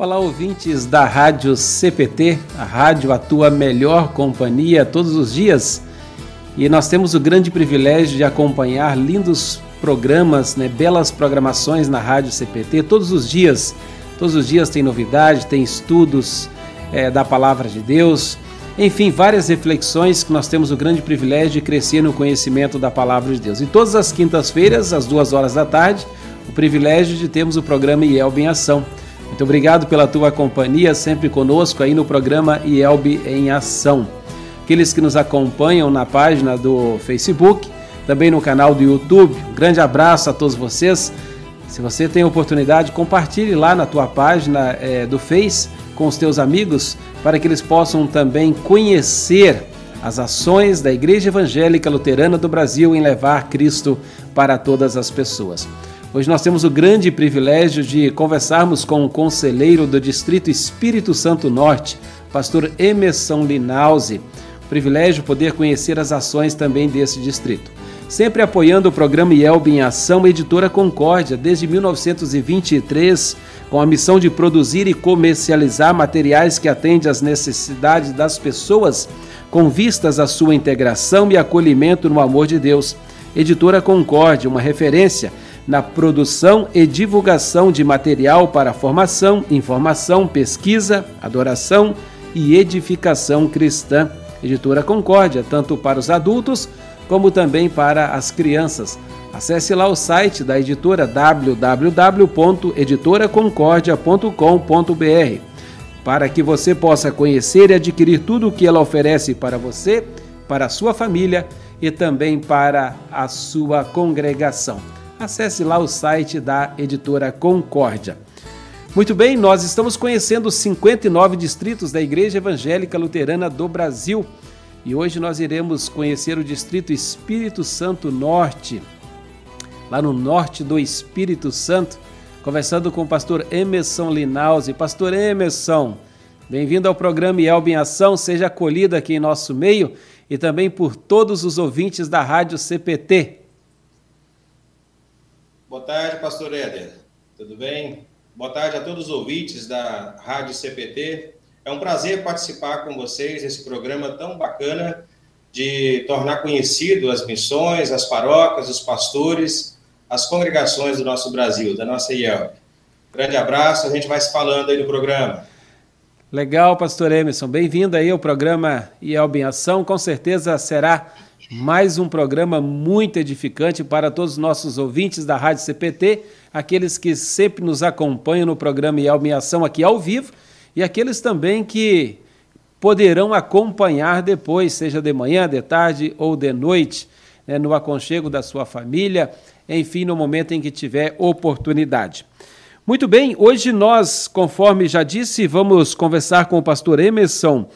Olá, ouvintes da Rádio CPT, a rádio a tua melhor companhia todos os dias. E nós temos o grande privilégio de acompanhar lindos programas, né, belas programações na Rádio CPT todos os dias. Todos os dias tem novidade, tem estudos é, da Palavra de Deus, enfim, várias reflexões que nós temos o grande privilégio de crescer no conhecimento da Palavra de Deus. E todas as quintas-feiras, às duas horas da tarde, o privilégio de termos o programa IELB em Ação muito obrigado pela tua companhia, sempre conosco aí no programa IELB em Ação. Aqueles que nos acompanham na página do Facebook, também no canal do YouTube, um grande abraço a todos vocês. Se você tem oportunidade, compartilhe lá na tua página é, do Face com os teus amigos, para que eles possam também conhecer as ações da Igreja Evangélica Luterana do Brasil em levar Cristo para todas as pessoas. Hoje nós temos o grande privilégio de conversarmos com o conselheiro do Distrito Espírito Santo Norte, pastor Emerson Linause. Privilégio poder conhecer as ações também desse distrito. Sempre apoiando o programa IELB em Ação, editora Concórdia, desde 1923, com a missão de produzir e comercializar materiais que atendem às necessidades das pessoas, com vistas à sua integração e acolhimento no amor de Deus. Editora Concórdia, uma referência na produção e divulgação de material para formação, informação, pesquisa, adoração e edificação cristã. Editora Concórdia, tanto para os adultos como também para as crianças. Acesse lá o site da editora www.editoraconcordia.com.br para que você possa conhecer e adquirir tudo o que ela oferece para você, para a sua família e também para a sua congregação acesse lá o site da editora Concórdia. Muito bem, nós estamos conhecendo os 59 distritos da Igreja Evangélica Luterana do Brasil e hoje nós iremos conhecer o distrito Espírito Santo Norte, lá no norte do Espírito Santo, conversando com o pastor Emerson Linause. Pastor Emerson, bem-vindo ao programa Elbe em Ação, seja acolhido aqui em nosso meio e também por todos os ouvintes da Rádio CPT. Boa tarde, pastor Éder. Tudo bem? Boa tarde a todos os ouvintes da Rádio CPT. É um prazer participar com vocês nesse programa tão bacana de tornar conhecido as missões, as paróquias, os pastores, as congregações do nosso Brasil, da nossa IELB. Grande abraço, a gente vai se falando aí no programa. Legal, pastor Emerson. Bem-vindo aí ao programa IELB em Ação. Com certeza será mais um programa muito edificante para todos os nossos ouvintes da Rádio CPT, aqueles que sempre nos acompanham no programa Yelme Ação aqui ao vivo e aqueles também que poderão acompanhar depois, seja de manhã, de tarde ou de noite, né, no aconchego da sua família, enfim, no momento em que tiver oportunidade. Muito bem, hoje nós, conforme já disse, vamos conversar com o pastor Emerson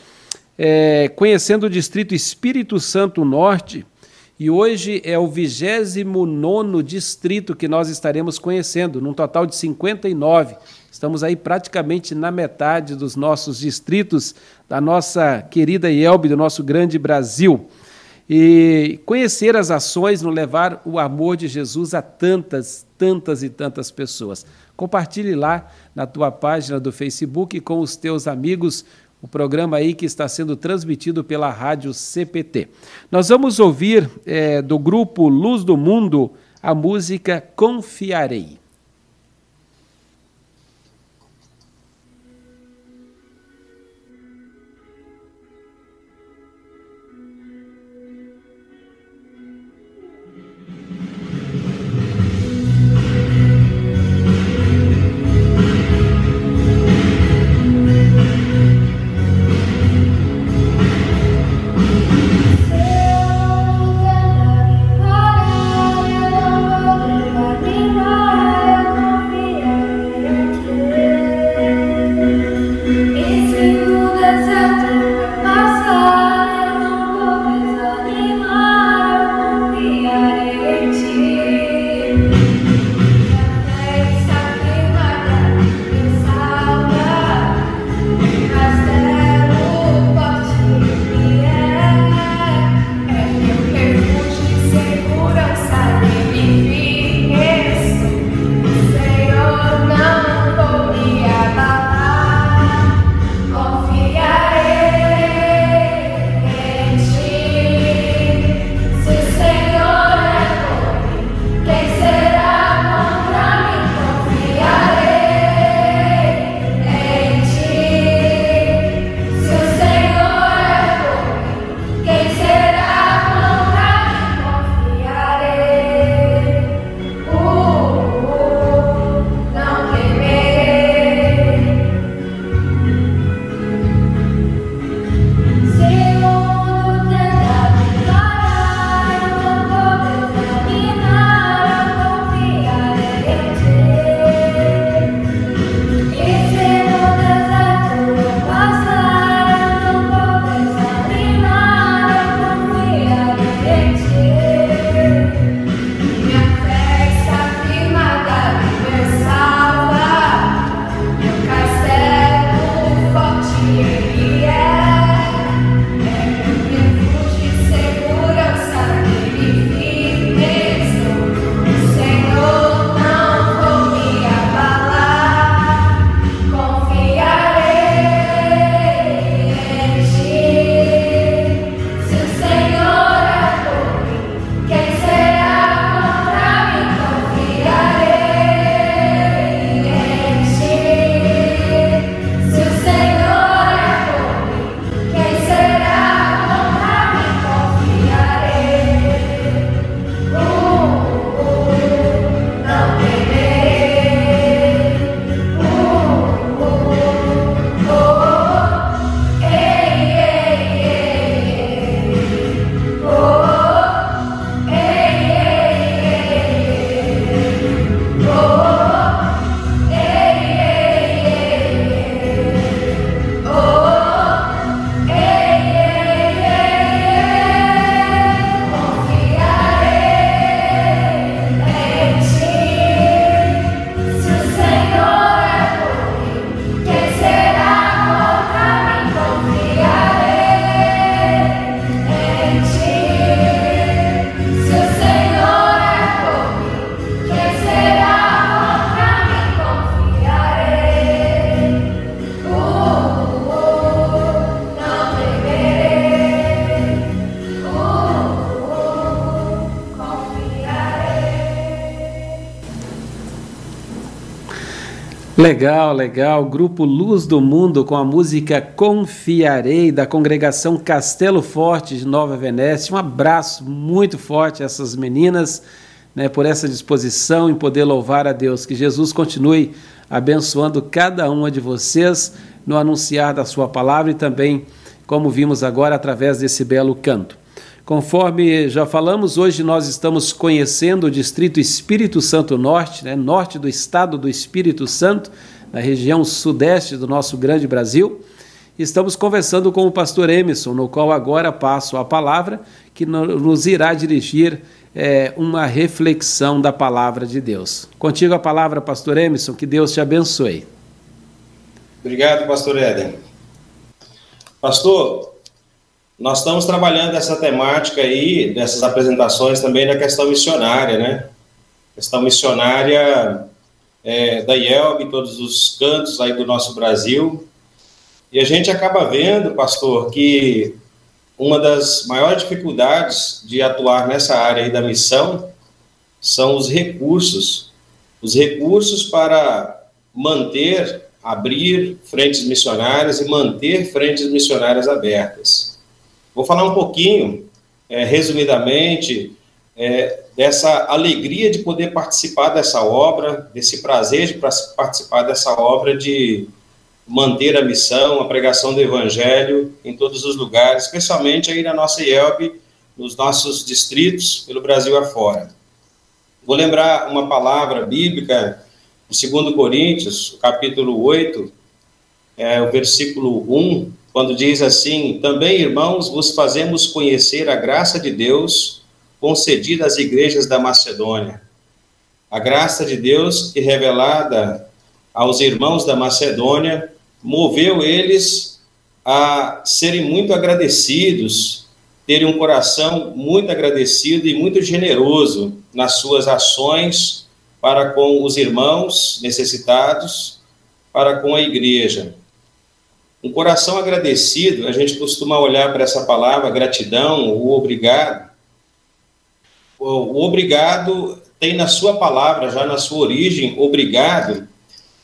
é, conhecendo o distrito Espírito Santo Norte, e hoje é o 29 distrito que nós estaremos conhecendo, num total de 59. Estamos aí praticamente na metade dos nossos distritos, da nossa querida IELB, do nosso grande Brasil. E conhecer as ações no levar o amor de Jesus a tantas, tantas e tantas pessoas. Compartilhe lá na tua página do Facebook com os teus amigos o programa aí que está sendo transmitido pela Rádio CPT. Nós vamos ouvir é, do grupo Luz do Mundo a música Confiarei. Legal, legal. Grupo Luz do Mundo com a música Confiarei da congregação Castelo Forte de Nova Venécia. Um abraço muito forte a essas meninas, né, por essa disposição em poder louvar a Deus. Que Jesus continue abençoando cada uma de vocês no anunciar da sua palavra e também, como vimos agora, através desse belo canto. Conforme já falamos, hoje nós estamos conhecendo o Distrito Espírito Santo Norte, né, norte do estado do Espírito Santo, na região sudeste do nosso grande Brasil. Estamos conversando com o pastor Emerson, no qual agora passo a palavra, que nos irá dirigir é, uma reflexão da palavra de Deus. Contigo a palavra, pastor Emerson, que Deus te abençoe. Obrigado, pastor Éden. Pastor, nós estamos trabalhando essa temática aí, dessas apresentações também na questão missionária, né? Questão missionária é, da IELB, todos os cantos aí do nosso Brasil. E a gente acaba vendo, pastor, que uma das maiores dificuldades de atuar nessa área aí da missão são os recursos. Os recursos para manter, abrir frentes missionárias e manter frentes missionárias abertas. Vou falar um pouquinho, é, resumidamente, é, dessa alegria de poder participar dessa obra, desse prazer de participar dessa obra de manter a missão, a pregação do evangelho em todos os lugares, especialmente aí na nossa IELB, nos nossos distritos, pelo Brasil afora. Vou lembrar uma palavra bíblica, de 2 Coríntios, capítulo 8, é, o versículo 1, quando diz assim: Também, irmãos, vos fazemos conhecer a graça de Deus concedida às igrejas da Macedônia. A graça de Deus que revelada aos irmãos da Macedônia moveu eles a serem muito agradecidos, terem um coração muito agradecido e muito generoso nas suas ações para com os irmãos necessitados, para com a igreja. Um coração agradecido, a gente costuma olhar para essa palavra, gratidão, o obrigado. O, obrigado tem na sua palavra, já na sua origem, obrigado,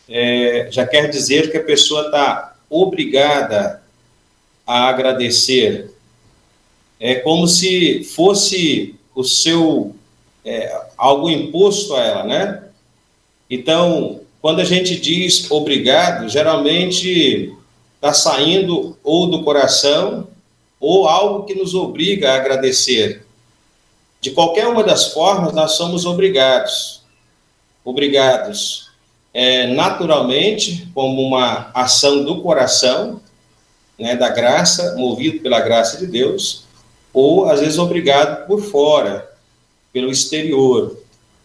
é, já quer dizer que a pessoa está obrigada a agradecer. É como se fosse o seu é, algo imposto a ela, né? Então, quando a gente diz obrigado, geralmente está saindo ou do coração ou algo que nos obriga a agradecer. De qualquer uma das formas, nós somos obrigados. Obrigados é, naturalmente, como uma ação do coração, né, da graça, movido pela graça de Deus, ou às vezes obrigado por fora, pelo exterior.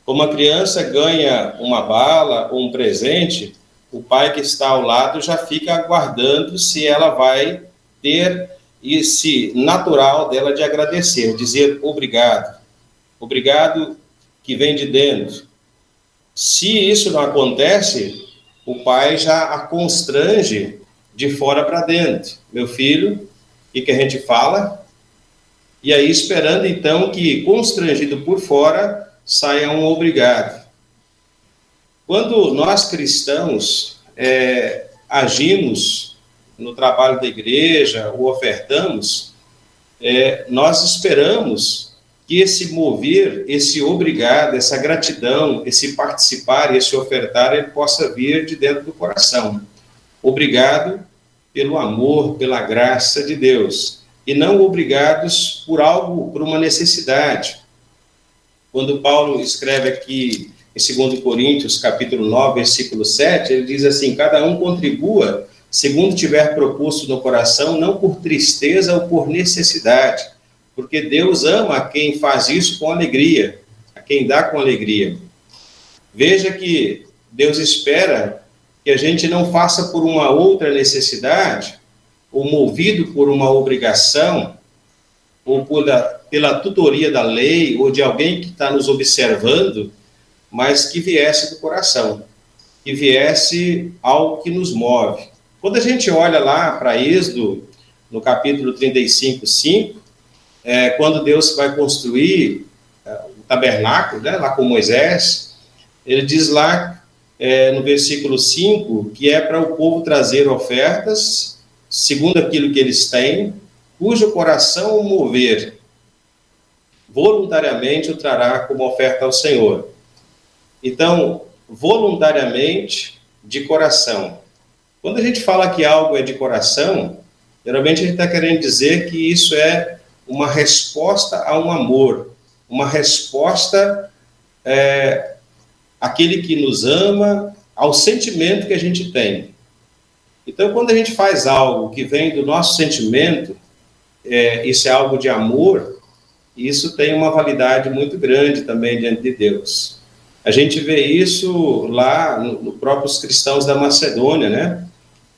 Como a criança ganha uma bala ou um presente, o pai que está ao lado já fica aguardando se ela vai ter esse natural dela de agradecer, dizer obrigado. Obrigado que vem de dentro. Se isso não acontece, o pai já a constrange de fora para dentro. Meu filho, o que a gente fala? E aí esperando então que constrangido por fora saia um obrigado. Quando nós cristãos é, agimos no trabalho da igreja ou ofertamos, é, nós esperamos que esse mover, esse obrigado, essa gratidão, esse participar, esse ofertar, ele possa vir de dentro do coração. Obrigado pelo amor, pela graça de Deus, e não obrigados por algo, por uma necessidade. Quando Paulo escreve aqui em 2 Coríntios, capítulo 9, versículo 7, ele diz assim: Cada um contribua segundo tiver proposto no coração, não por tristeza ou por necessidade, porque Deus ama a quem faz isso com alegria, a quem dá com alegria. Veja que Deus espera que a gente não faça por uma outra necessidade, ou movido por uma obrigação, ou da, pela tutoria da lei, ou de alguém que está nos observando, mas que viesse do coração, que viesse algo que nos move. Quando a gente olha lá para Êxodo, no capítulo 35, 5, é, quando Deus vai construir é, o tabernáculo, né, lá com Moisés, ele diz lá é, no versículo 5, que é para o povo trazer ofertas, segundo aquilo que eles têm, cujo coração mover, voluntariamente o trará como oferta ao Senhor. Então, voluntariamente, de coração. Quando a gente fala que algo é de coração, geralmente a gente está querendo dizer que isso é uma resposta a um amor, uma resposta é, àquele que nos ama, ao sentimento que a gente tem. Então, quando a gente faz algo que vem do nosso sentimento, é, isso é algo de amor, isso tem uma validade muito grande também diante de Deus. A gente vê isso lá nos no próprios cristãos da Macedônia, né?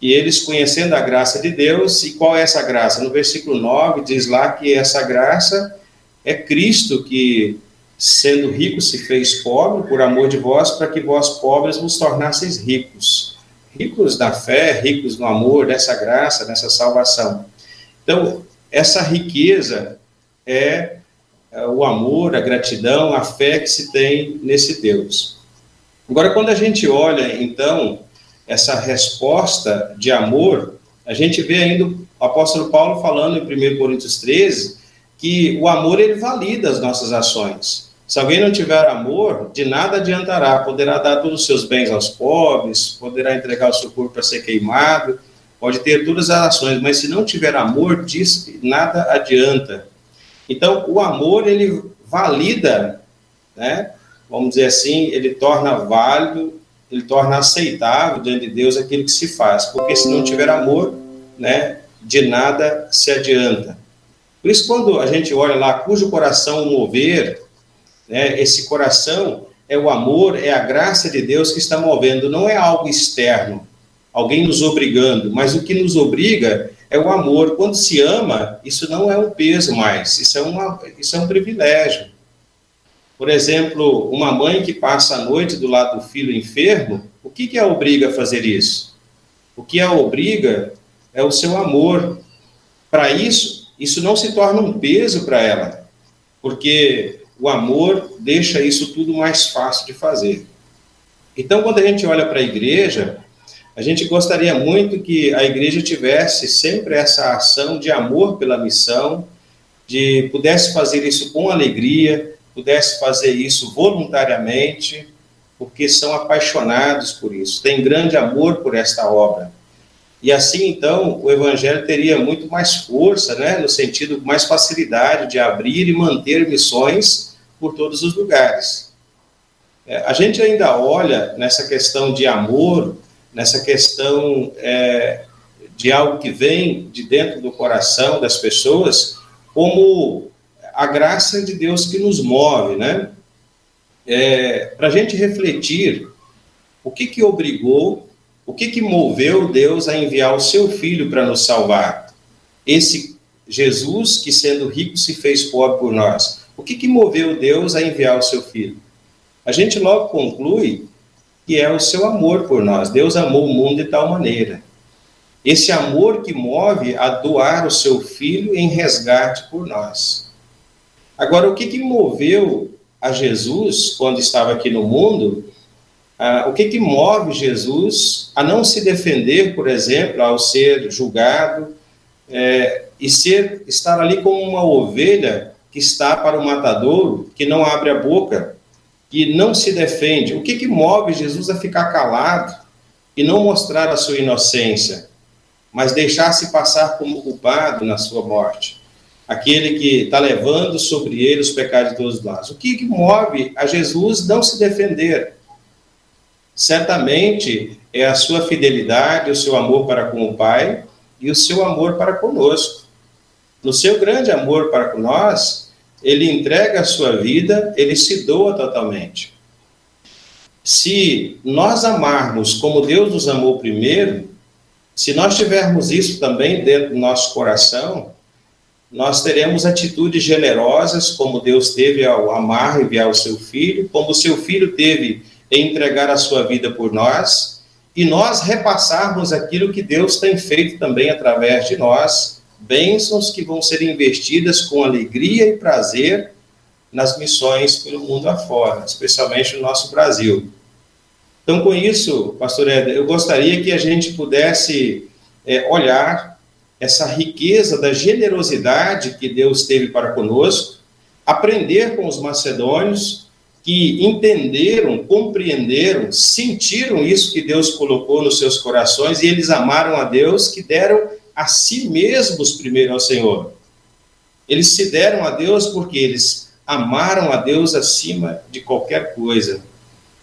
E eles conhecendo a graça de Deus, e qual é essa graça? No versículo 9 diz lá que essa graça é Cristo que, sendo rico, se fez pobre por amor de vós, para que vós pobres vos tornasseis ricos. Ricos da fé, ricos no amor, dessa graça, dessa salvação. Então, essa riqueza é o amor, a gratidão, a fé que se tem nesse Deus. Agora, quando a gente olha, então, essa resposta de amor, a gente vê ainda o apóstolo Paulo falando em 1 Coríntios 13 que o amor ele valida as nossas ações. Se alguém não tiver amor, de nada adiantará. Poderá dar todos os seus bens aos pobres, poderá entregar o seu corpo para ser queimado, pode ter todas as ações, mas se não tiver amor, diz nada adianta. Então, o amor, ele valida, né? vamos dizer assim, ele torna válido, ele torna aceitável diante de Deus aquilo que se faz, porque se não tiver amor, né, de nada se adianta. Por isso, quando a gente olha lá, cujo coração mover, né, esse coração é o amor, é a graça de Deus que está movendo, não é algo externo, alguém nos obrigando, mas o que nos obriga é o amor. Quando se ama, isso não é um peso mais, isso é, uma, isso é um privilégio. Por exemplo, uma mãe que passa a noite do lado do filho enfermo, o que, que a obriga a fazer isso? O que a obriga é o seu amor. Para isso, isso não se torna um peso para ela, porque o amor deixa isso tudo mais fácil de fazer. Então, quando a gente olha para a igreja, a gente gostaria muito que a igreja tivesse sempre essa ação de amor pela missão, de pudesse fazer isso com alegria, pudesse fazer isso voluntariamente, porque são apaixonados por isso, têm grande amor por esta obra. E assim, então, o evangelho teria muito mais força, né, no sentido mais facilidade de abrir e manter missões por todos os lugares. É, a gente ainda olha nessa questão de amor nessa questão é, de algo que vem de dentro do coração das pessoas, como a graça de Deus que nos move, né? É, Para a gente refletir o que que obrigou, o que que moveu Deus a enviar o seu Filho para nos salvar? Esse Jesus que sendo rico se fez pobre por nós. O que que moveu Deus a enviar o seu Filho? A gente logo conclui que é o seu amor por nós. Deus amou o mundo de tal maneira. Esse amor que move a doar o seu filho em resgate por nós. Agora, o que, que moveu a Jesus quando estava aqui no mundo? Ah, o que, que move Jesus a não se defender, por exemplo, ao ser julgado é, e ser estar ali como uma ovelha que está para o matadouro, que não abre a boca, que não se defende, o que, que move Jesus a ficar calado e não mostrar a sua inocência, mas deixar-se passar como culpado na sua morte? Aquele que está levando sobre ele os pecados de todos os lados. O que, que move a Jesus não se defender? Certamente é a sua fidelidade, o seu amor para com o Pai e o seu amor para conosco. No seu grande amor para nós, ele entrega a sua vida, ele se doa totalmente. Se nós amarmos como Deus nos amou primeiro, se nós tivermos isso também dentro do nosso coração, nós teremos atitudes generosas, como Deus teve ao amar e enviar o seu filho, como o seu filho teve em entregar a sua vida por nós, e nós repassarmos aquilo que Deus tem feito também através de nós, bênçãos que vão ser investidas com alegria e prazer nas missões pelo mundo afora, especialmente no nosso Brasil. Então, com isso, pastor Éder, eu gostaria que a gente pudesse é, olhar essa riqueza da generosidade que Deus teve para conosco, aprender com os macedônios que entenderam, compreenderam, sentiram isso que Deus colocou nos seus corações e eles amaram a Deus, que deram a si mesmos primeiro ao Senhor. Eles se deram a Deus porque eles amaram a Deus acima de qualquer coisa.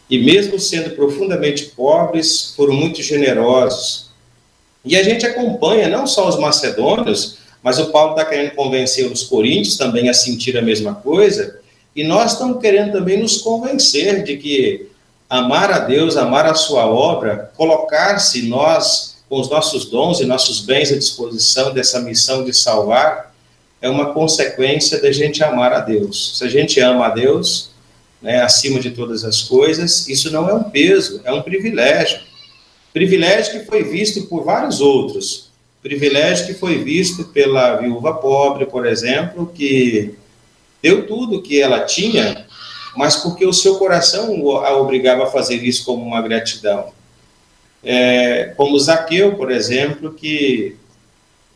E mesmo sendo profundamente pobres, foram muito generosos. E a gente acompanha não só os macedônios, mas o Paulo está querendo convencer os coríntios também a sentir a mesma coisa. E nós estamos querendo também nos convencer de que amar a Deus, amar a sua obra, colocar-se nós com os nossos dons e nossos bens à disposição dessa missão de salvar, é uma consequência da gente amar a Deus. Se a gente ama a Deus, né, acima de todas as coisas, isso não é um peso, é um privilégio. Privilégio que foi visto por vários outros. Privilégio que foi visto pela viúva pobre, por exemplo, que deu tudo que ela tinha, mas porque o seu coração a obrigava a fazer isso como uma gratidão. É, como Zaqueu, por exemplo, que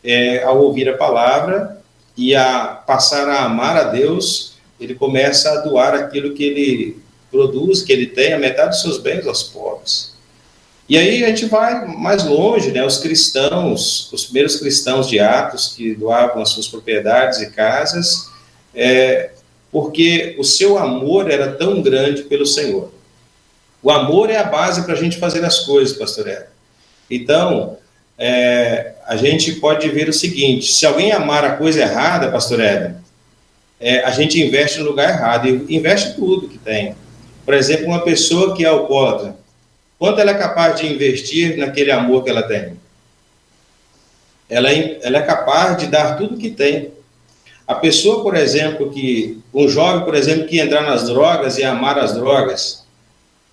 é, ao ouvir a palavra e a passar a amar a Deus, ele começa a doar aquilo que ele produz, que ele tem, a metade dos seus bens aos pobres. E aí a gente vai mais longe, né? Os cristãos, os primeiros cristãos de Atos que doavam as suas propriedades e casas, é, porque o seu amor era tão grande pelo Senhor. O amor é a base para a gente fazer as coisas, pastor Ed. Então, é, a gente pode ver o seguinte: se alguém amar a coisa errada, pastor Ed, é, a gente investe no lugar errado, e investe tudo que tem. Por exemplo, uma pessoa que é alcoólatra, quanto ela é capaz de investir naquele amor que ela tem? Ela é, ela é capaz de dar tudo que tem. A pessoa, por exemplo, que um jovem, por exemplo, que entrar nas drogas e amar as drogas,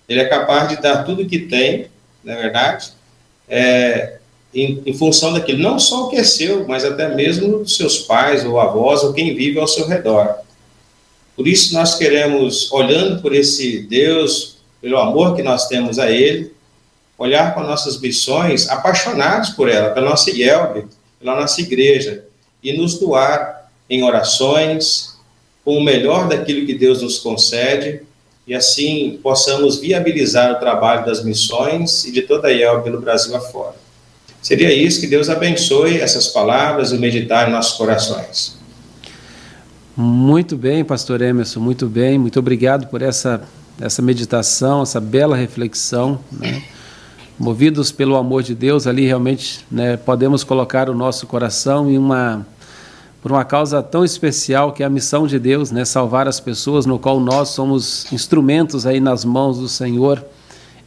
ele é capaz de dar tudo que tem, na é verdade, é, em, em, função daquilo, não só o que é seu, mas até mesmo dos seus pais ou avós ou quem vive ao seu redor. Por isso nós queremos, olhando por esse Deus, pelo amor que nós temos a Ele, olhar para nossas missões, apaixonados por ela, pela nossa IELB, pela nossa igreja, e nos doar em orações, com o melhor daquilo que Deus nos concede, e assim possamos viabilizar o trabalho das missões e de toda a IELB pelo Brasil afora. Seria isso, que Deus abençoe essas palavras e meditar em nossos corações. Muito bem, pastor Emerson, muito bem. Muito obrigado por essa, essa meditação, essa bela reflexão. Né? Movidos pelo amor de Deus, ali realmente né, podemos colocar o nosso coração em uma por uma causa tão especial que é a missão de Deus, né, salvar as pessoas, no qual nós somos instrumentos aí nas mãos do Senhor.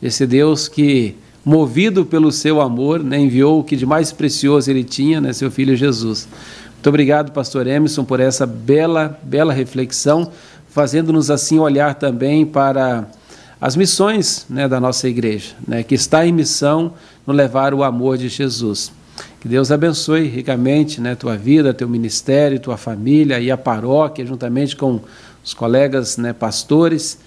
Esse Deus que movido pelo seu amor, né, enviou o que de mais precioso ele tinha, né, seu filho Jesus. Muito obrigado, pastor Emerson, por essa bela, bela reflexão, fazendo-nos assim olhar também para as missões né, da nossa igreja, né, que está em missão no levar o amor de Jesus. Que Deus abençoe ricamente né, tua vida, teu ministério, tua família e a paróquia, juntamente com os colegas né, pastores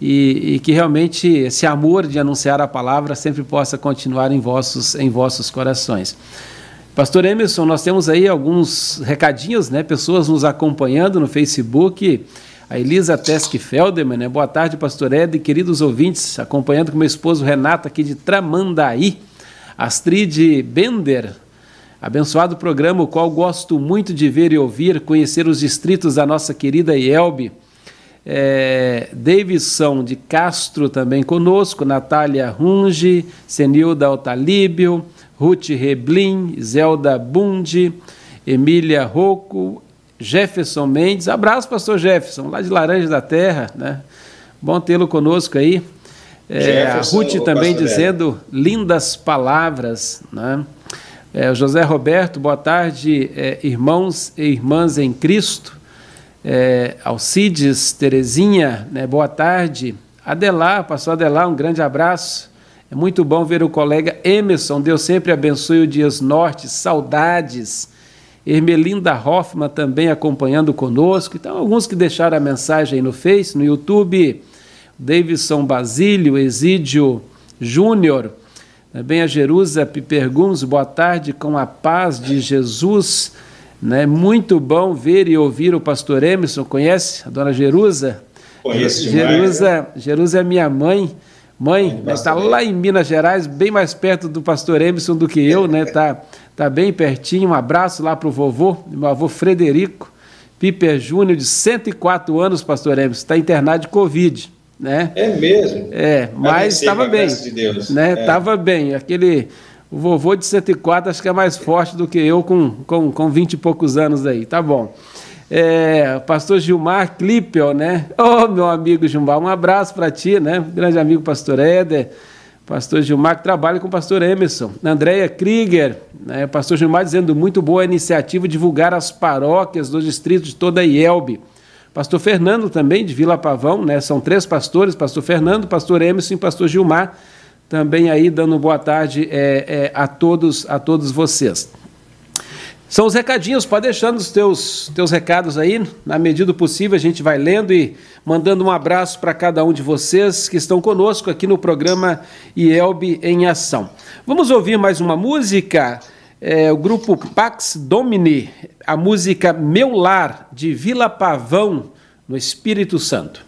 e, e, que realmente esse amor de anunciar a palavra sempre possa continuar em vossos, em vossos corações. Pastor Emerson, nós temos aí alguns recadinhos, né? Pessoas nos acompanhando no Facebook. A Elisa Tesk Felderman, né? Boa tarde, pastor Ed, queridos ouvintes, acompanhando com meu esposo Renato aqui de Tramandaí. Astrid Bender, abençoado programa, o qual gosto muito de ver e ouvir, conhecer os distritos da nossa querida Ielbe é, Davidson de Castro também conosco, Natália Runge, Senilda Otalíbio, Ruth Reblin, Zelda Bundi, Emília Rocco, Jefferson Mendes. Abraço, pastor Jefferson, lá de Laranja da Terra, né? Bom tê-lo conosco aí. É, a Ruth também dizendo lindas palavras, né? É, José Roberto, boa tarde, é, irmãos e irmãs em Cristo é, Alcides, Terezinha, né, boa tarde. Adelar, pastor Adelar, um grande abraço. É muito bom ver o colega Emerson, Deus sempre abençoe o Dias Norte, saudades. Ermelinda Hoffman também acompanhando conosco. Então, alguns que deixaram a mensagem no Face, no YouTube. Davidson Basílio, Exídio Júnior. Também a Jerusa Piperguns, boa tarde, com a paz de Jesus. Né? Muito bom ver e ouvir o pastor Emerson. Conhece a dona Jerusa? Conheço Jerusa, né? Jerusa é minha mãe. Mãe, está lá em Minas Gerais, bem mais perto do pastor Emerson do que eu, né? Tá, tá bem pertinho. Um abraço lá para o vovô, meu avô Frederico Piper Júnior, de 104 anos, pastor Emerson, está internado de Covid. Né? É mesmo? É, mas estava bem. De Deus. Né? É. Tava bem. Aquele o vovô de 104 acho que é mais forte do que eu com, com, com 20 e poucos anos aí. Tá bom. É, pastor Gilmar Clippel, né? Ô, oh, meu amigo Gilmar, um abraço para ti, né? Grande amigo pastor Éder, pastor Gilmar que trabalha com o pastor Emerson. Andréia Krieger, né? pastor Gilmar dizendo muito boa iniciativa divulgar as paróquias dos distritos de toda a IELB. Pastor Fernando também, de Vila Pavão, né? São três pastores, pastor Fernando, pastor Emerson e pastor Gilmar, também aí dando boa tarde é, é, a todos a todos vocês. São os recadinhos, pode deixando os teus, teus recados aí, na medida do possível a gente vai lendo e mandando um abraço para cada um de vocês que estão conosco aqui no programa IELB em Ação. Vamos ouvir mais uma música, é, o grupo Pax Domini, a música Meu Lar, de Vila Pavão, no Espírito Santo.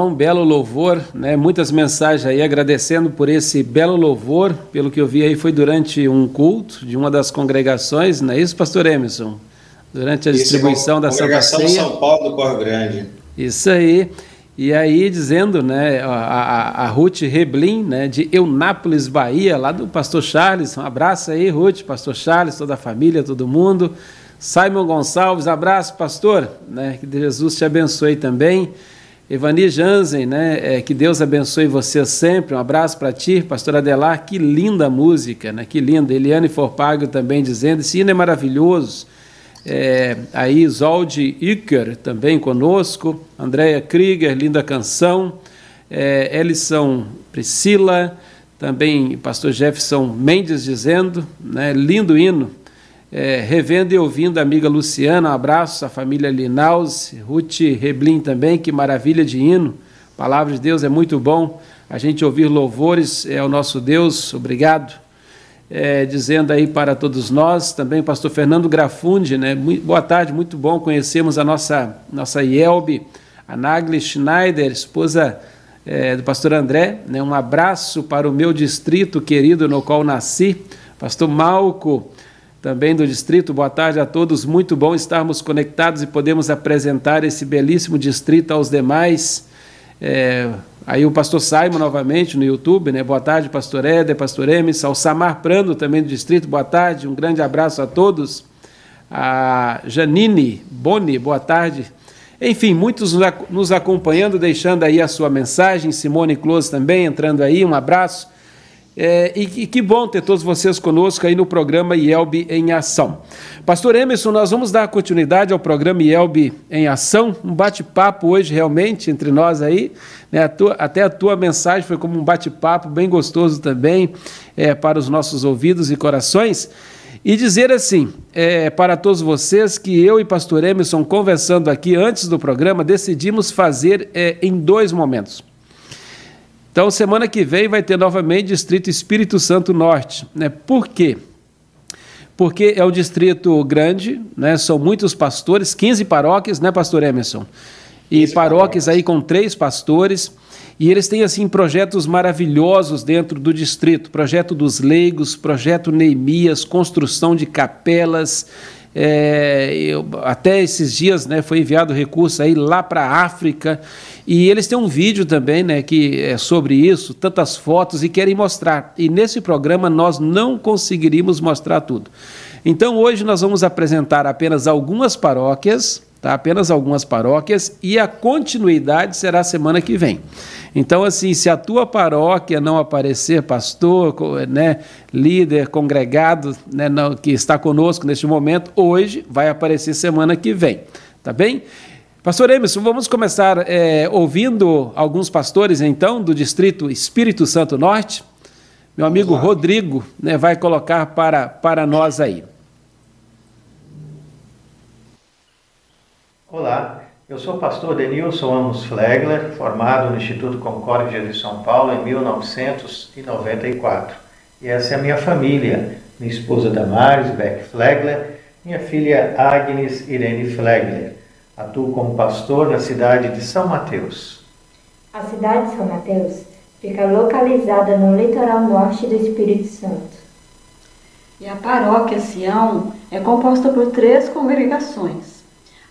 Bom, belo louvor, né? Muitas mensagens aí agradecendo por esse belo louvor. Pelo que eu vi aí, foi durante um culto de uma das congregações, não é isso, Pastor Emerson? Durante a distribuição da Santa Ceia. São Paulo do Corro Grande. Isso aí. E aí dizendo, né, a, a, a Ruth Reblin, né, de Eunápolis, Bahia, lá do Pastor Charles. Um abraço aí, Ruth, Pastor Charles, toda a família, todo mundo. Simon Gonçalves, abraço, pastor, né, que Jesus te abençoe também. Evani Jansen, né? É, que Deus abençoe você sempre. Um abraço para ti, pastor Adelar. Que linda música, né? Que linda. Eliane Forpago também dizendo: esse hino é maravilhoso. É, aí Zolde Iker também conosco. Andréia Krieger, linda canção. É, Elison Priscila, também pastor Jefferson Mendes dizendo, né? Lindo hino é, revendo e ouvindo a amiga Luciana, um abraço, a família Linaus, Ruth Reblin também, que maravilha de hino. Palavra de Deus é muito bom. A gente ouvir louvores é o nosso Deus, obrigado. É, dizendo aí para todos nós, também pastor Fernando Grafundi, né? Muito, boa tarde, muito bom conhecemos a nossa, nossa Yelbe, a Nagli Schneider, esposa é, do pastor André, né? Um abraço para o meu distrito querido no qual nasci, pastor Malco, também do distrito. Boa tarde a todos. Muito bom estarmos conectados e podemos apresentar esse belíssimo distrito aos demais. É, aí o pastor Simon novamente no YouTube, né? Boa tarde, pastor Éder, pastor Emes, ao Samar Prando também do distrito. Boa tarde, um grande abraço a todos. A Janine Boni, boa tarde. Enfim, muitos nos acompanhando, deixando aí a sua mensagem. Simone Close também entrando aí, um abraço. É, e, e, que bom ter todos vocês conosco aí no programa IELB em Ação. Pastor Emerson, nós vamos dar continuidade ao programa IELB em Ação, um bate-papo hoje realmente entre nós aí. Né? A tua, até a tua mensagem foi como um bate-papo bem gostoso também é, para os nossos ouvidos e corações. E dizer assim, é, para todos vocês, que eu e Pastor Emerson, conversando aqui antes do programa, decidimos fazer é, em dois momentos. Então, semana que vem vai ter novamente Distrito Espírito Santo Norte. Né? Por quê? Porque é um distrito grande, né? são muitos pastores, 15 paróquias, né, pastor Emerson? E paróquias aí com três pastores. E eles têm assim projetos maravilhosos dentro do distrito, projeto dos leigos, projeto Neemias, construção de capelas, é, eu, até esses dias né, foi enviado recurso aí lá para a África e eles têm um vídeo também né, que é sobre isso, tantas fotos e querem mostrar. E nesse programa nós não conseguiríamos mostrar tudo. Então hoje nós vamos apresentar apenas algumas paróquias, tá? apenas algumas paróquias e a continuidade será semana que vem. Então, assim, se a tua paróquia não aparecer, pastor, né, líder, congregado, né, não, que está conosco neste momento, hoje vai aparecer semana que vem, tá bem? Pastor Emerson, vamos começar é, ouvindo alguns pastores, então, do distrito Espírito Santo Norte. Meu amigo Rodrigo né, vai colocar para, para nós aí. Olá, eu sou o pastor Denilson Amos Flegler, formado no Instituto Concórdia de São Paulo em 1994. E essa é a minha família, minha esposa Damares Beck Flegler, minha filha Agnes Irene Flegler. Atuo como pastor na cidade de São Mateus. A cidade de São Mateus fica localizada no litoral norte do Espírito Santo. E a paróquia Sião é composta por três congregações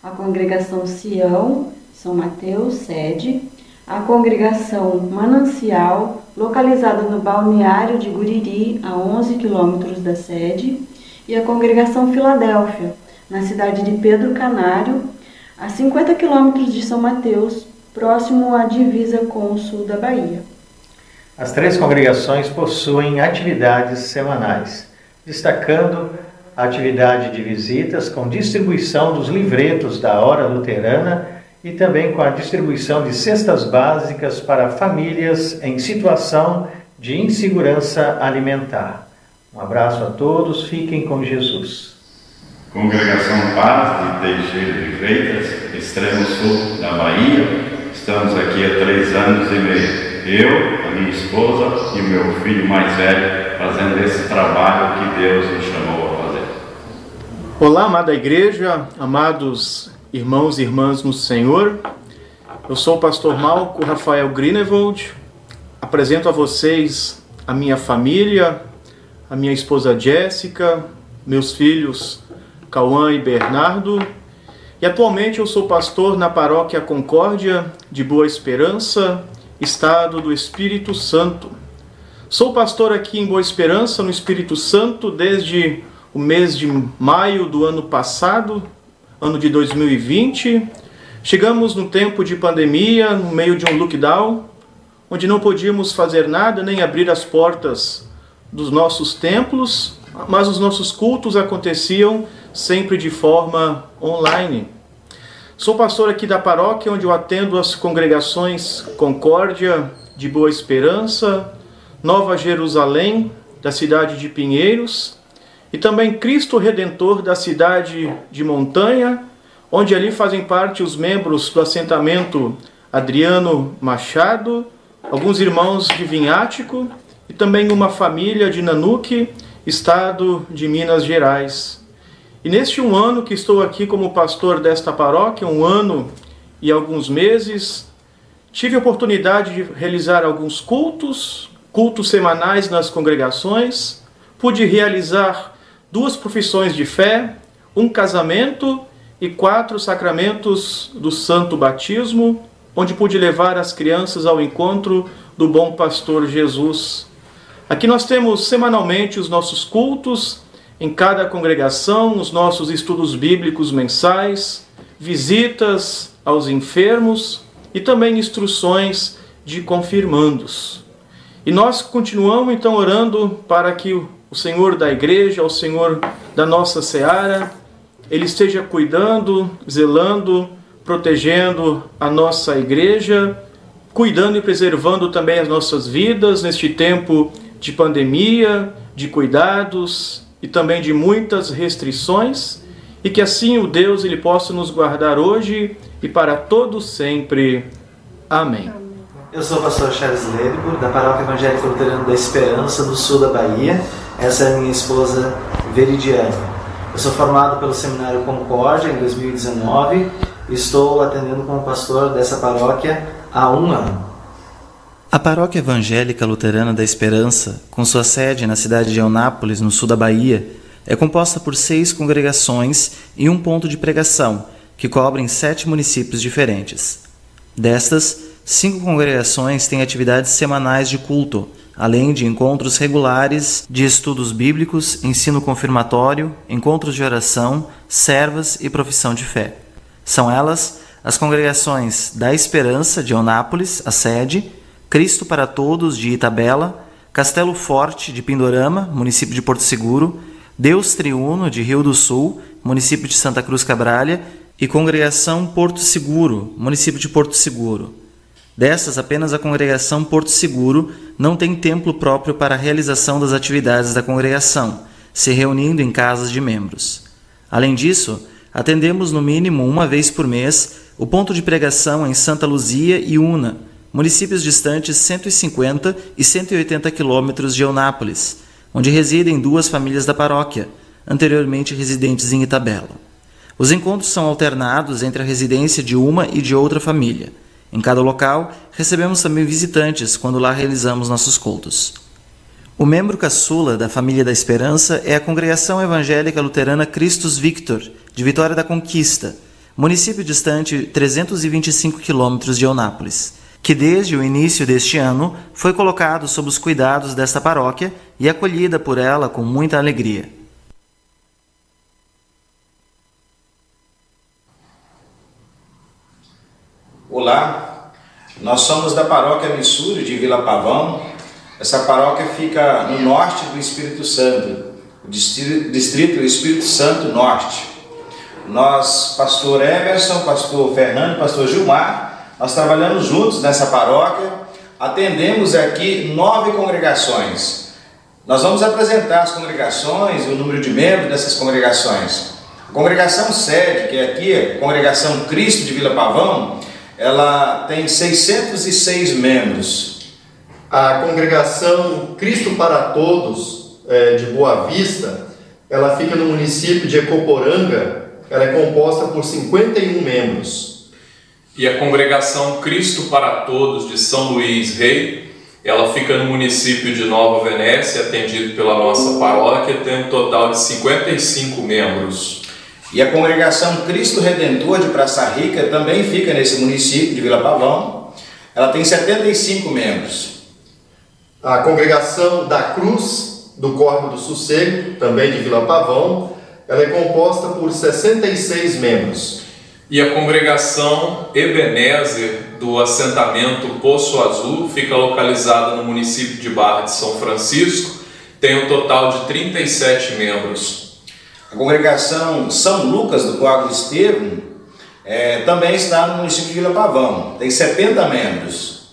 a congregação Sião, São Mateus, sede, a congregação Manancial, localizada no balneário de Guriri, a 11 quilômetros da sede, e a congregação Filadélfia, na cidade de Pedro Canário, a 50 quilômetros de São Mateus, próximo à divisa com o sul da Bahia. As três congregações possuem atividades semanais, destacando atividade de visitas com distribuição dos livretos da Hora Luterana e também com a distribuição de cestas básicas para famílias em situação de insegurança alimentar. Um abraço a todos, fiquem com Jesus. Congregação Paz de Teixeira de Freitas, extremo sul da Bahia. Estamos aqui há três anos e meio. Eu, a minha esposa e o meu filho mais velho fazendo esse trabalho que Deus nos chamou Olá, amada igreja, amados irmãos e irmãs no Senhor. Eu sou o pastor Malco Rafael Greenewald. Apresento a vocês a minha família, a minha esposa Jéssica, meus filhos Cauã e Bernardo. E atualmente eu sou pastor na paróquia Concórdia de Boa Esperança, estado do Espírito Santo. Sou pastor aqui em Boa Esperança, no Espírito Santo, desde o mês de maio do ano passado, ano de 2020. Chegamos no tempo de pandemia, no meio de um lockdown, onde não podíamos fazer nada nem abrir as portas dos nossos templos, mas os nossos cultos aconteciam sempre de forma online. Sou pastor aqui da paróquia, onde eu atendo as congregações Concórdia de Boa Esperança, Nova Jerusalém, da cidade de Pinheiros, e também Cristo Redentor da cidade de Montanha, onde ali fazem parte os membros do assentamento Adriano Machado, alguns irmãos de Vinhático e também uma família de Nanuque, estado de Minas Gerais. E neste um ano que estou aqui como pastor desta paróquia, um ano e alguns meses, tive a oportunidade de realizar alguns cultos, cultos semanais nas congregações, pude realizar duas profissões de fé, um casamento e quatro sacramentos do santo batismo, onde pude levar as crianças ao encontro do bom pastor Jesus. Aqui nós temos semanalmente os nossos cultos, em cada congregação, os nossos estudos bíblicos mensais, visitas aos enfermos e também instruções de confirmandos. E nós continuamos então orando para que o Senhor da igreja, o Senhor da nossa seara, Ele esteja cuidando, zelando, protegendo a nossa igreja, cuidando e preservando também as nossas vidas neste tempo de pandemia, de cuidados e também de muitas restrições, e que assim o Deus ele possa nos guardar hoje e para todo sempre. Amém. Eu sou o pastor Charles Ledbur, da Paróquia Evangélica Luterana da Esperança, do sul da Bahia. Essa é minha esposa Veridiane. Eu sou formado pelo Seminário Concórdia em 2019 e estou atendendo como pastor dessa paróquia há um ano. A Paróquia Evangélica Luterana da Esperança, com sua sede na cidade de Eunápolis, no sul da Bahia, é composta por seis congregações e um ponto de pregação, que cobrem sete municípios diferentes. Destas, cinco congregações têm atividades semanais de culto, além de encontros regulares de estudos bíblicos, ensino confirmatório, encontros de oração, servas e profissão de fé. São elas as congregações da Esperança de Onápolis, a sede, Cristo para Todos de Itabela, Castelo Forte de Pindorama, município de Porto Seguro, Deus Triuno de Rio do Sul, município de Santa Cruz Cabralha, e Congregação Porto Seguro, município de Porto Seguro. Dessas, apenas a congregação Porto Seguro não tem templo próprio para a realização das atividades da congregação, se reunindo em casas de membros. Além disso, atendemos no mínimo uma vez por mês o ponto de pregação em Santa Luzia e Una, municípios distantes 150 e 180 quilômetros de Eunápolis, onde residem duas famílias da paróquia, anteriormente residentes em Itabela. Os encontros são alternados entre a residência de uma e de outra família. Em cada local, recebemos também visitantes quando lá realizamos nossos cultos. O membro caçula da Família da Esperança é a Congregação Evangélica Luterana Christus Victor, de Vitória da Conquista, município distante 325 quilômetros de Eunápolis, que desde o início deste ano foi colocado sob os cuidados desta paróquia e acolhida por ela com muita alegria. Olá, nós somos da paróquia Missúrio de Vila Pavão. Essa paróquia fica no norte do Espírito Santo, o distrito Espírito Santo Norte. Nós, pastor Emerson, pastor Fernando, pastor Gilmar, nós trabalhamos juntos nessa paróquia, atendemos aqui nove congregações. Nós vamos apresentar as congregações e o número de membros dessas congregações. A congregação sede, que é aqui, a congregação Cristo de Vila Pavão, ela tem 606 membros. A congregação Cristo para Todos é, de Boa Vista, ela fica no município de Ecoporanga, ela é composta por 51 membros. E a congregação Cristo para Todos de São Luís Rei, ela fica no município de Nova Venécia, atendido pela nossa paróquia, tem um total de 55 membros. E a congregação Cristo Redentor de Praça Rica também fica nesse município de Vila Pavão. Ela tem 75 membros. A congregação da Cruz do Córrego do Sossego, também de Vila Pavão, ela é composta por 66 membros e a congregação Ebenezer do assentamento Poço Azul fica localizada no município de Barra de São Francisco, tem um total de 37 membros. A congregação São Lucas do Coago Estevam é, também está no município de Vila Pavão, tem 70 membros.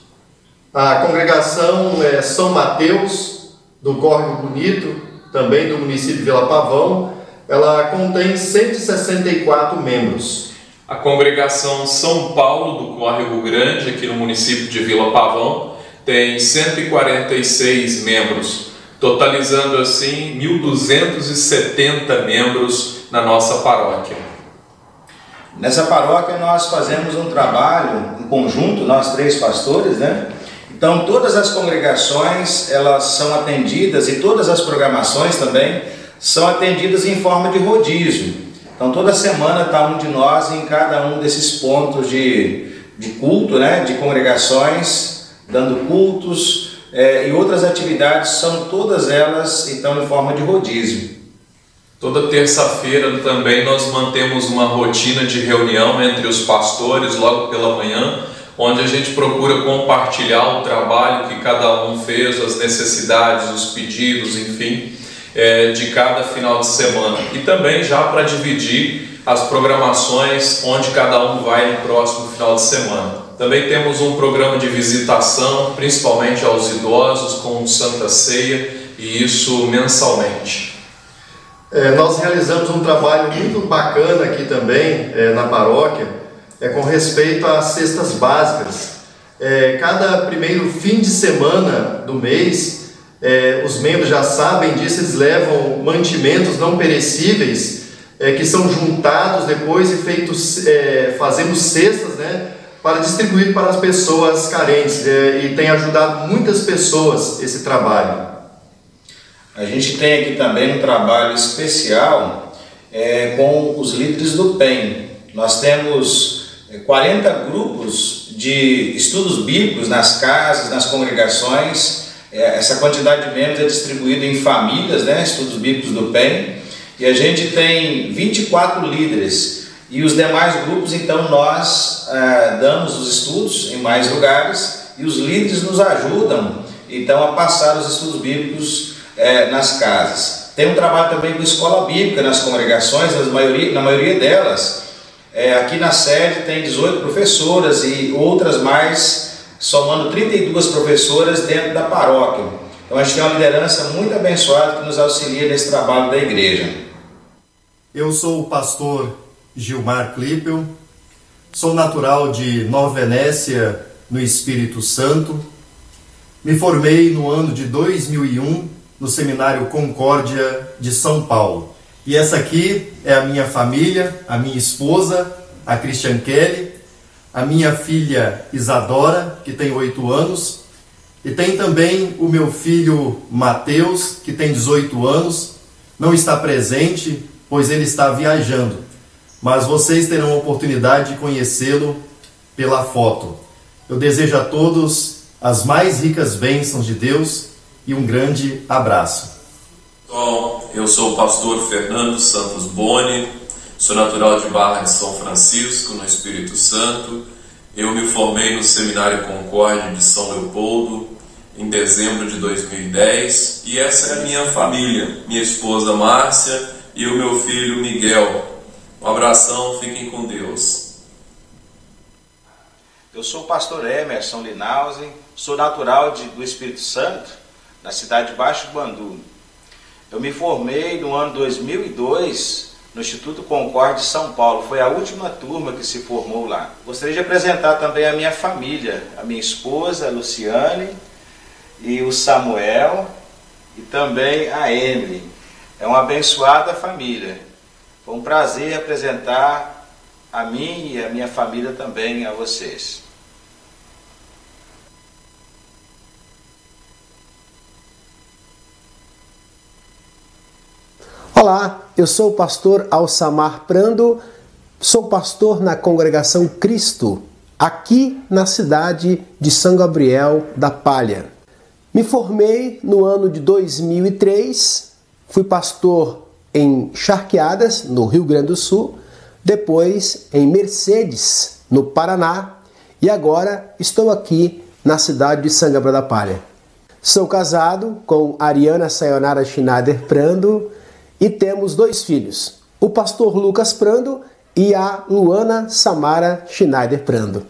A congregação é, São Mateus do Córrego Bonito, também do município de Vila Pavão, ela contém 164 membros. A congregação São Paulo do Córrego Grande, aqui no município de Vila Pavão, tem 146 membros, totalizando assim 1.270 membros na nossa paróquia. Nessa paróquia nós fazemos um trabalho em conjunto, nós três pastores, né? Então todas as congregações elas são atendidas e todas as programações também são atendidas em forma de rodízio. Então toda semana está um de nós em cada um desses pontos de, de culto, né, de congregações, dando cultos é, e outras atividades, são todas elas então em forma de rodízio. Toda terça-feira também nós mantemos uma rotina de reunião entre os pastores logo pela manhã, onde a gente procura compartilhar o trabalho que cada um fez, as necessidades, os pedidos, enfim é, de cada final de semana. E também já para dividir as programações onde cada um vai no próximo final de semana. Também temos um programa de visitação, principalmente aos idosos, com Santa Ceia, e isso mensalmente. É, nós realizamos um trabalho muito bacana aqui também é, na paróquia, é, com respeito às cestas básicas. É, cada primeiro fim de semana do mês, é, os membros já sabem disso, eles levam mantimentos não perecíveis é, que são juntados depois e feitos, é, fazemos cestas, né, para distribuir para as pessoas carentes é, e tem ajudado muitas pessoas esse trabalho. A gente tem aqui também um trabalho especial é, com os líderes do PEN. Nós temos 40 é, grupos de estudos bíblicos nas casas, nas congregações, é, essa quantidade de membros é distribuída em famílias, né, estudos bíblicos do PEN, e a gente tem 24 líderes. E os demais grupos, então, nós é, damos os estudos em mais lugares e os líderes nos ajudam, então, a passar os estudos bíblicos é, nas casas. Tem um trabalho também com escola bíblica nas congregações, nas maioria, na maioria delas. É, aqui na sede tem 18 professoras e outras mais somando 32 professoras dentro da paróquia. Então a gente tem uma liderança muito abençoada que nos auxilia nesse trabalho da igreja. Eu sou o pastor Gilmar Klippel, sou natural de Nova Venécia, no Espírito Santo. Me formei no ano de 2001 no Seminário Concórdia de São Paulo. E essa aqui é a minha família, a minha esposa, a Christian Kelly, a minha filha Isadora, que tem 8 anos, e tem também o meu filho Mateus, que tem 18 anos, não está presente, pois ele está viajando, mas vocês terão a oportunidade de conhecê-lo pela foto. Eu desejo a todos as mais ricas bênçãos de Deus e um grande abraço. Bom, eu sou o pastor Fernando Santos Boni, Sou natural de Barra de São Francisco, no Espírito Santo. Eu me formei no Seminário Concórdia de São Leopoldo em dezembro de 2010 e essa é a minha família, minha esposa Márcia e o meu filho Miguel. Um abração, fiquem com Deus. Eu sou o pastor Emerson Linausen, sou natural de, do Espírito Santo, na cidade de Baixo Bandu. Eu me formei no ano 2002 no Instituto Concorde de São Paulo. Foi a última turma que se formou lá. Gostaria de apresentar também a minha família, a minha esposa, a Luciane, e o Samuel, e também a Emily. É uma abençoada família. Foi um prazer apresentar a mim e a minha família também a vocês. Olá, eu sou o pastor Alçamar Prando, sou pastor na congregação Cristo, aqui na cidade de São Gabriel da Palha. Me formei no ano de 2003, fui pastor em Charqueadas, no Rio Grande do Sul, depois em Mercedes, no Paraná, e agora estou aqui na cidade de São Gabriel da Palha. Sou casado com Ariana Sayonara Schneider Prando e temos dois filhos, o pastor Lucas Prando e a Luana Samara Schneider Prando.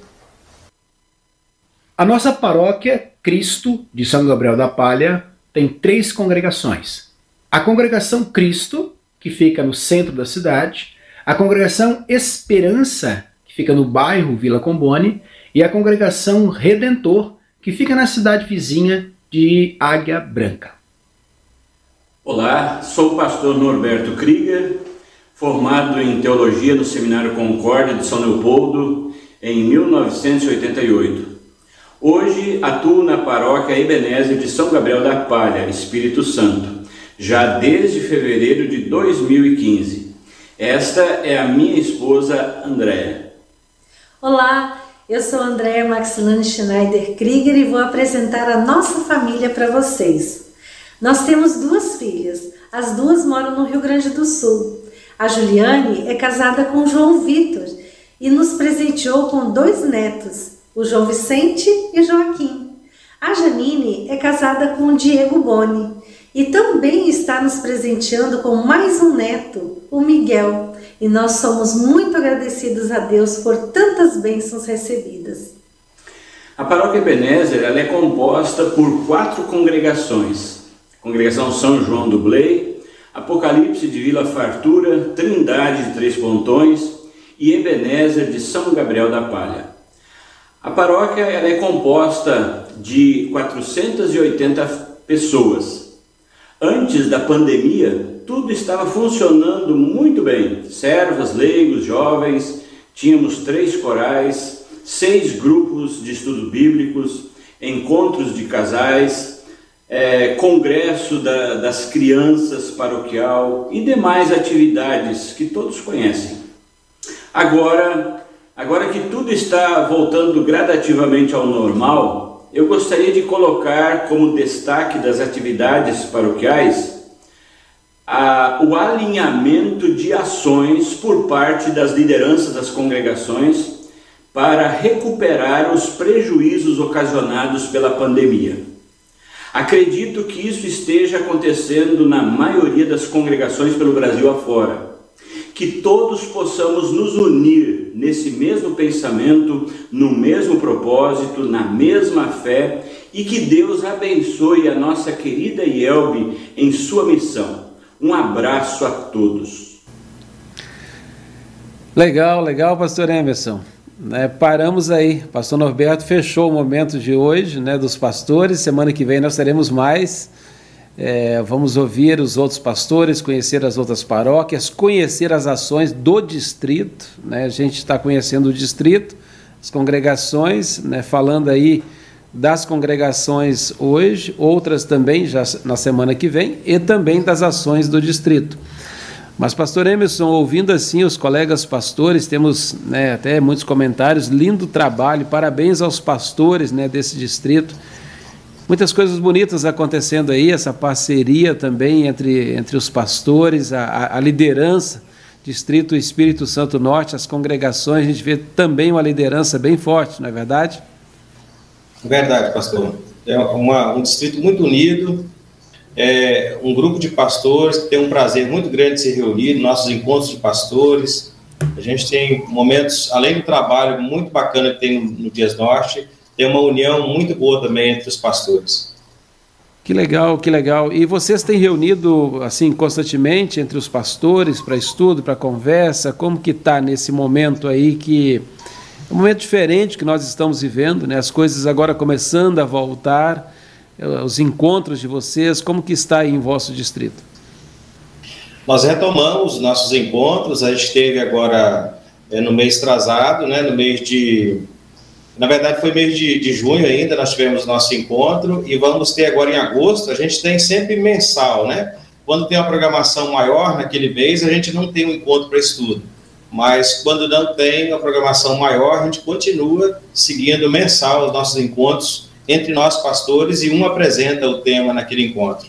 A nossa paróquia Cristo de São Gabriel da Palha tem três congregações. A congregação Cristo, que fica no centro da cidade, a congregação Esperança, que fica no bairro Vila Combone, e a congregação Redentor, que fica na cidade vizinha de Águia Branca. Olá, sou o pastor Norberto Krieger, formado em teologia no Seminário Concórdia de São Leopoldo em 1988. Hoje atuo na paróquia Ebenezer de São Gabriel da Palha, Espírito Santo, já desde fevereiro de 2015. Esta é a minha esposa Andréa. Olá, eu sou Andréa Maxilane Schneider Krieger e vou apresentar a nossa família para vocês. Nós temos duas filhas, as duas moram no Rio Grande do Sul. A Juliane é casada com João Vitor e nos presenteou com dois netos, o João Vicente e Joaquim. A Janine é casada com o Diego Boni e também está nos presenteando com mais um neto, o Miguel. E nós somos muito agradecidos a Deus por tantas bênçãos recebidas. A paróquia Ebenezer ela é composta por quatro congregações. Congregação São João do Blei, Apocalipse de Vila Fartura, Trindade de Três Pontões e Ebenezer de São Gabriel da Palha. A paróquia ela é composta de 480 pessoas. Antes da pandemia, tudo estava funcionando muito bem. Servas, leigos, jovens, tínhamos três corais, seis grupos de estudos bíblicos, encontros de casais, é, congresso da, das crianças paroquial e demais atividades que todos conhecem. Agora, Agora que tudo está voltando gradativamente ao normal, eu gostaria de colocar como destaque das atividades paroquiais a, o alinhamento de ações por parte das lideranças das congregações para recuperar os prejuízos ocasionados pela pandemia. Acredito que isso esteja acontecendo na maioria das congregações pelo Brasil afora que todos possamos nos unir nesse mesmo pensamento, no mesmo propósito, na mesma fé e que Deus abençoe a nossa querida Yelbe em sua missão. Um abraço a todos. Legal, legal, pastor Emerson. É, paramos aí. Pastor Norberto fechou o momento de hoje, né, dos pastores. Semana que vem nós teremos mais. É, vamos ouvir os outros pastores, conhecer as outras paróquias, conhecer as ações do distrito. Né? A gente está conhecendo o distrito, as congregações, né? falando aí das congregações hoje, outras também já na semana que vem, e também das ações do distrito. Mas, pastor Emerson, ouvindo assim os colegas pastores, temos né, até muitos comentários, lindo trabalho, parabéns aos pastores né, desse distrito Muitas coisas bonitas acontecendo aí, essa parceria também entre, entre os pastores, a, a liderança, Distrito Espírito Santo Norte, as congregações, a gente vê também uma liderança bem forte, não é verdade? Verdade, pastor. É uma, um distrito muito unido, é um grupo de pastores que tem um prazer muito grande de se reunir, nossos encontros de pastores. A gente tem momentos, além do trabalho muito bacana que tem no, no Dias Norte, tem uma união muito boa também entre os pastores. Que legal, que legal. E vocês têm reunido assim constantemente entre os pastores para estudo, para conversa? Como que está nesse momento aí que é um momento diferente que nós estamos vivendo, né? As coisas agora começando a voltar, eh, os encontros de vocês, como que está aí em vosso distrito? Nós retomamos nossos encontros, a gente teve agora é, no mês trazado, né, no mês de. Na verdade, foi mês de, de junho ainda, nós tivemos nosso encontro e vamos ter agora em agosto. A gente tem sempre mensal, né? Quando tem uma programação maior naquele mês, a gente não tem um encontro para estudo. Mas quando não tem uma programação maior, a gente continua seguindo mensal os nossos encontros entre nós pastores e um apresenta o tema naquele encontro.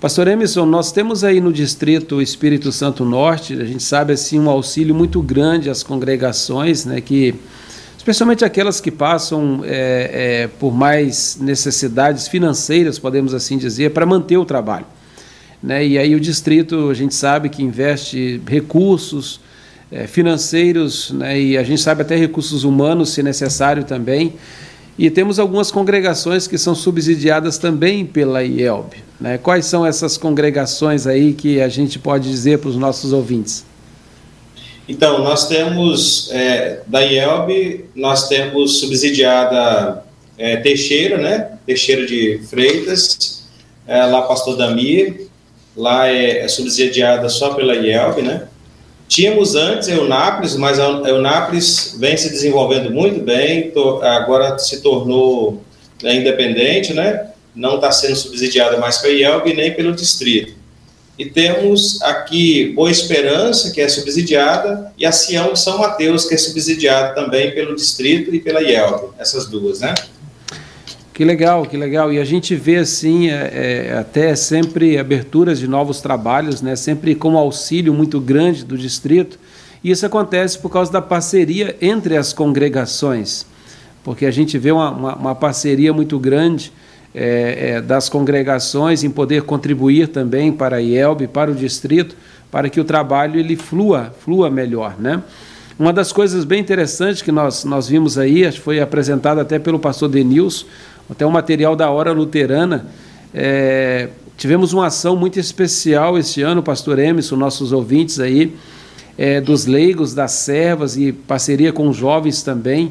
Pastor Emerson, nós temos aí no distrito Espírito Santo Norte, a gente sabe assim um auxílio muito grande às congregações, né, que especialmente aquelas que passam é, é, por mais necessidades financeiras, podemos assim dizer, para manter o trabalho. Né? E aí o distrito, a gente sabe que investe recursos é, financeiros, né? e a gente sabe até recursos humanos, se necessário também, e temos algumas congregações que são subsidiadas também pela IELB. Né? Quais são essas congregações aí que a gente pode dizer para os nossos ouvintes? Então, nós temos, é, da IELB, nós temos subsidiada é, Teixeira, né? Teixeira de Freitas, é, lá Pastor Damir, lá é, é subsidiada só pela IELB, né? Tínhamos antes a Eunápolis, mas a Eunápolis vem se desenvolvendo muito bem, agora se tornou né, independente, né? não está sendo subsidiada mais pela IELB nem pelo distrito. E temos aqui Boa Esperança, que é subsidiada, e a Sião São Mateus, que é subsidiada também pelo distrito e pela IELB, essas duas, né? Que legal, que legal. E a gente vê assim é, é, até sempre aberturas de novos trabalhos, né? Sempre com auxílio muito grande do distrito. E isso acontece por causa da parceria entre as congregações, porque a gente vê uma, uma, uma parceria muito grande é, é, das congregações em poder contribuir também para a IELB, para o distrito, para que o trabalho ele flua, flua melhor, né? Uma das coisas bem interessantes que nós, nós vimos aí, foi apresentado até pelo pastor Denilson, até um material da Hora Luterana. É, tivemos uma ação muito especial esse ano, pastor Emerson, nossos ouvintes aí, é, dos leigos, das servas e parceria com os jovens também,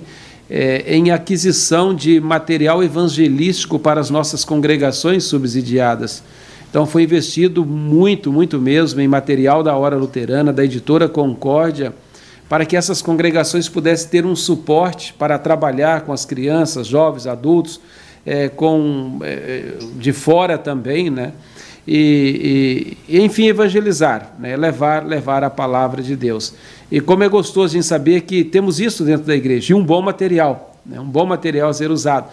é, em aquisição de material evangelístico para as nossas congregações subsidiadas. Então foi investido muito, muito mesmo em material da Hora Luterana, da editora Concórdia, para que essas congregações pudessem ter um suporte para trabalhar com as crianças, jovens, adultos, é, com é, de fora também, né? E, e, enfim evangelizar, né? levar levar a palavra de Deus. E como é gostoso em saber que temos isso dentro da igreja e um bom material, né? um bom material a ser usado.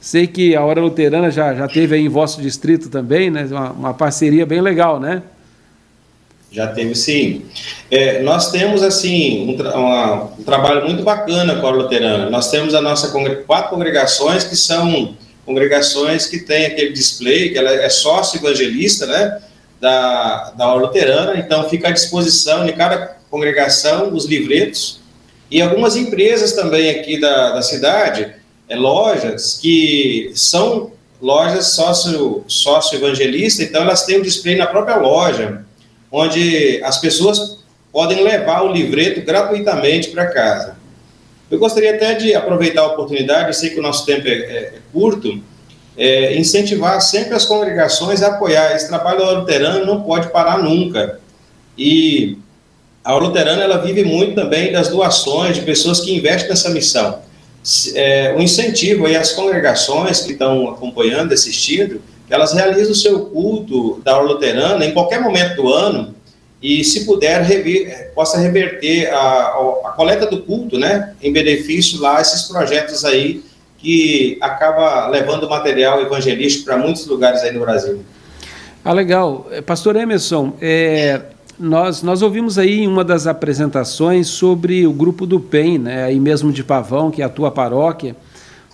Sei que a Hora Luterana já, já teve aí em vosso distrito também, né? uma, uma parceria bem legal, né? Já teve sim. É, nós temos assim um, tra uma, um, trabalho muito bacana com a Hora Luterana. Nós temos a nossa quatro congregações que são congregações que tem aquele display, que ela é sócio evangelista, né, da, da Luterana, então fica à disposição de cada congregação os livretos, e algumas empresas também aqui da, da cidade, é, lojas que são lojas sócio, sócio evangelista, então elas têm o um display na própria loja, onde as pessoas podem levar o livreto gratuitamente para casa. Eu gostaria até de aproveitar a oportunidade, eu sei que o nosso tempo é, é, é curto, é, incentivar sempre as congregações a apoiar. Esse trabalho da luterana não pode parar nunca. E a luterana ela vive muito também das doações de pessoas que investem nessa missão. É, um incentivo aí às congregações que estão acompanhando, assistindo, elas realizem o seu culto da aula luterana em qualquer momento do ano, e, se puder, rever, é, possa reverter a, a, coleta do culto, né, em benefício lá esses projetos aí que acaba levando material evangelístico para muitos lugares aí no Brasil. Ah, legal. É, pastor Emerson, é, nós, nós ouvimos aí em uma das apresentações sobre o grupo do PEN, né, aí mesmo de Pavão, que é a tua paróquia.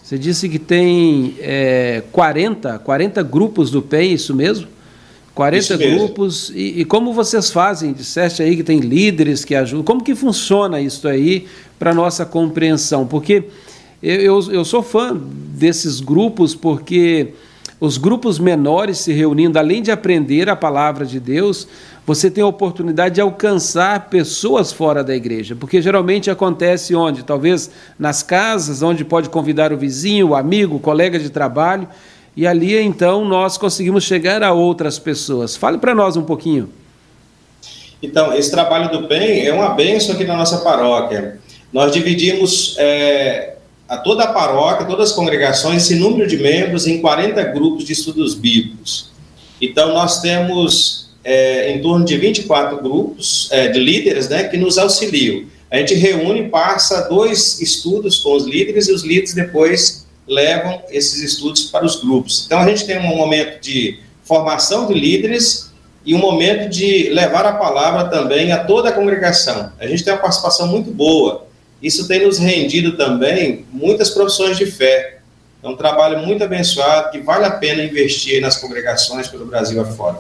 Você disse que tem é, 40, 40 grupos do PEN, isso mesmo? 40 grupos. E, e, como vocês fazem? Disseste aí que tem líderes que ajudam. Como que funciona isso aí para nossa compreensão? Porque eu, eu, eu, sou fã desses grupos porque os grupos menores se reunindo, além de aprender a palavra de Deus, você tem a oportunidade de alcançar pessoas fora da igreja, porque geralmente acontece onde? Talvez nas casas, onde pode convidar o vizinho, o amigo, o colega de trabalho, e ali então nós conseguimos chegar a outras pessoas. Fale para nós um pouquinho. Então, esse trabalho do bem é uma benção aqui na nossa paróquia. Nós dividimos é, a toda a paróquia, todas as congregações, esse número de membros em 40 grupos de estudos bíblicos. Então, nós temos é, em torno de 24 grupos é, de líderes né, que nos auxiliam. A gente reúne, passa dois estudos com os líderes e os líderes depois levam esses estudos para os grupos. Então, a gente tem um momento de formação de líderes e um momento de levar a palavra também a toda a congregação. A gente tem uma participação muito boa. Isso tem nos rendido também muitas profissões de fé. É um trabalho muito abençoado que vale a pena investir nas congregações pelo Brasil afora.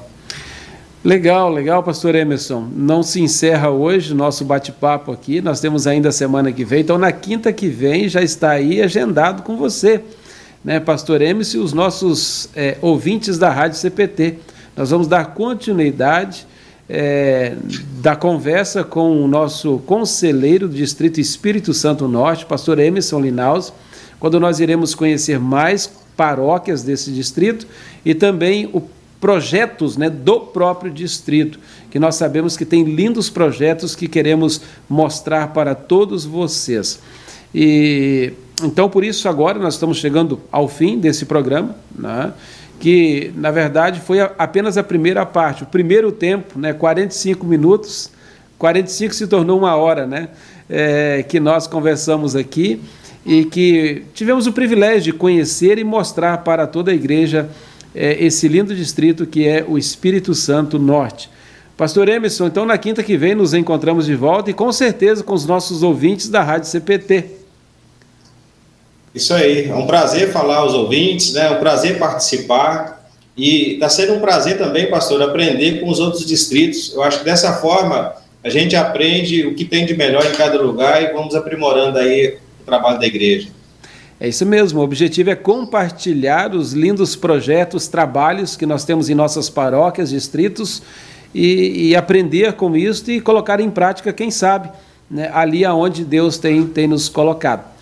Legal, legal, pastor Emerson. Não se encerra hoje o nosso bate-papo aqui, nós temos ainda a semana que vem, então na quinta que vem já está aí agendado com você, né, pastor Emerson e os nossos é, ouvintes da Rádio CPT. Nós vamos dar continuidade é, da conversa com o nosso conselheiro do Distrito Espírito Santo Norte, pastor Emerson Linaus, quando nós iremos conhecer mais paróquias desse distrito e também o projetos né, do próprio distrito, que nós sabemos que tem lindos projetos que queremos mostrar para todos vocês. E então por isso agora nós estamos chegando ao fim desse programa, né? que na verdade foi apenas a primeira parte, o primeiro tempo, né, 45 minutos, 45 se tornou uma hora, né, é, que nós conversamos aqui e que tivemos o privilégio de conhecer e mostrar para toda a igreja é, esse lindo distrito que é o Espírito Santo Norte. Pastor Emerson, então na quinta que vem nos encontramos de volta e com certeza com os nossos ouvintes da Rádio CPT. Isso aí, é um prazer falar aos ouvintes, né? é um prazer participar e está sendo um prazer também, pastor, aprender com os outros distritos. Eu acho que dessa forma a gente aprende o que tem de melhor em cada lugar e vamos aprimorando aí o trabalho da igreja. É isso mesmo, o objetivo é compartilhar os lindos projetos, trabalhos que nós temos em nossas paróquias, distritos e, e aprender com isso e colocar em prática, quem sabe, né, ali aonde Deus tem, tem nos colocado.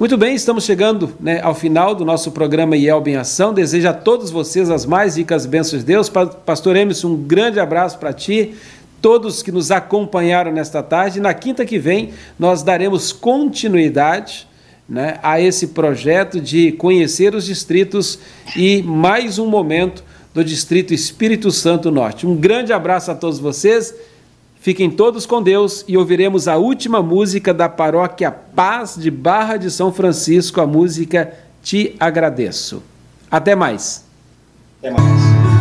Muito bem, estamos chegando né, ao final do nosso programa IELB em Ação. Desejo a todos vocês as mais ricas bênçãos de Deus. Pastor Emerson, um grande abraço para ti, todos que nos acompanharam nesta tarde. Na quinta que vem, nós daremos continuidade né, a esse projeto de conhecer os distritos e mais um momento do Distrito Espírito Santo Norte. Um grande abraço a todos vocês. Fiquem todos com Deus e ouviremos a última música da paróquia Paz de Barra de São Francisco, a música Te Agradeço. Até mais. Até mais.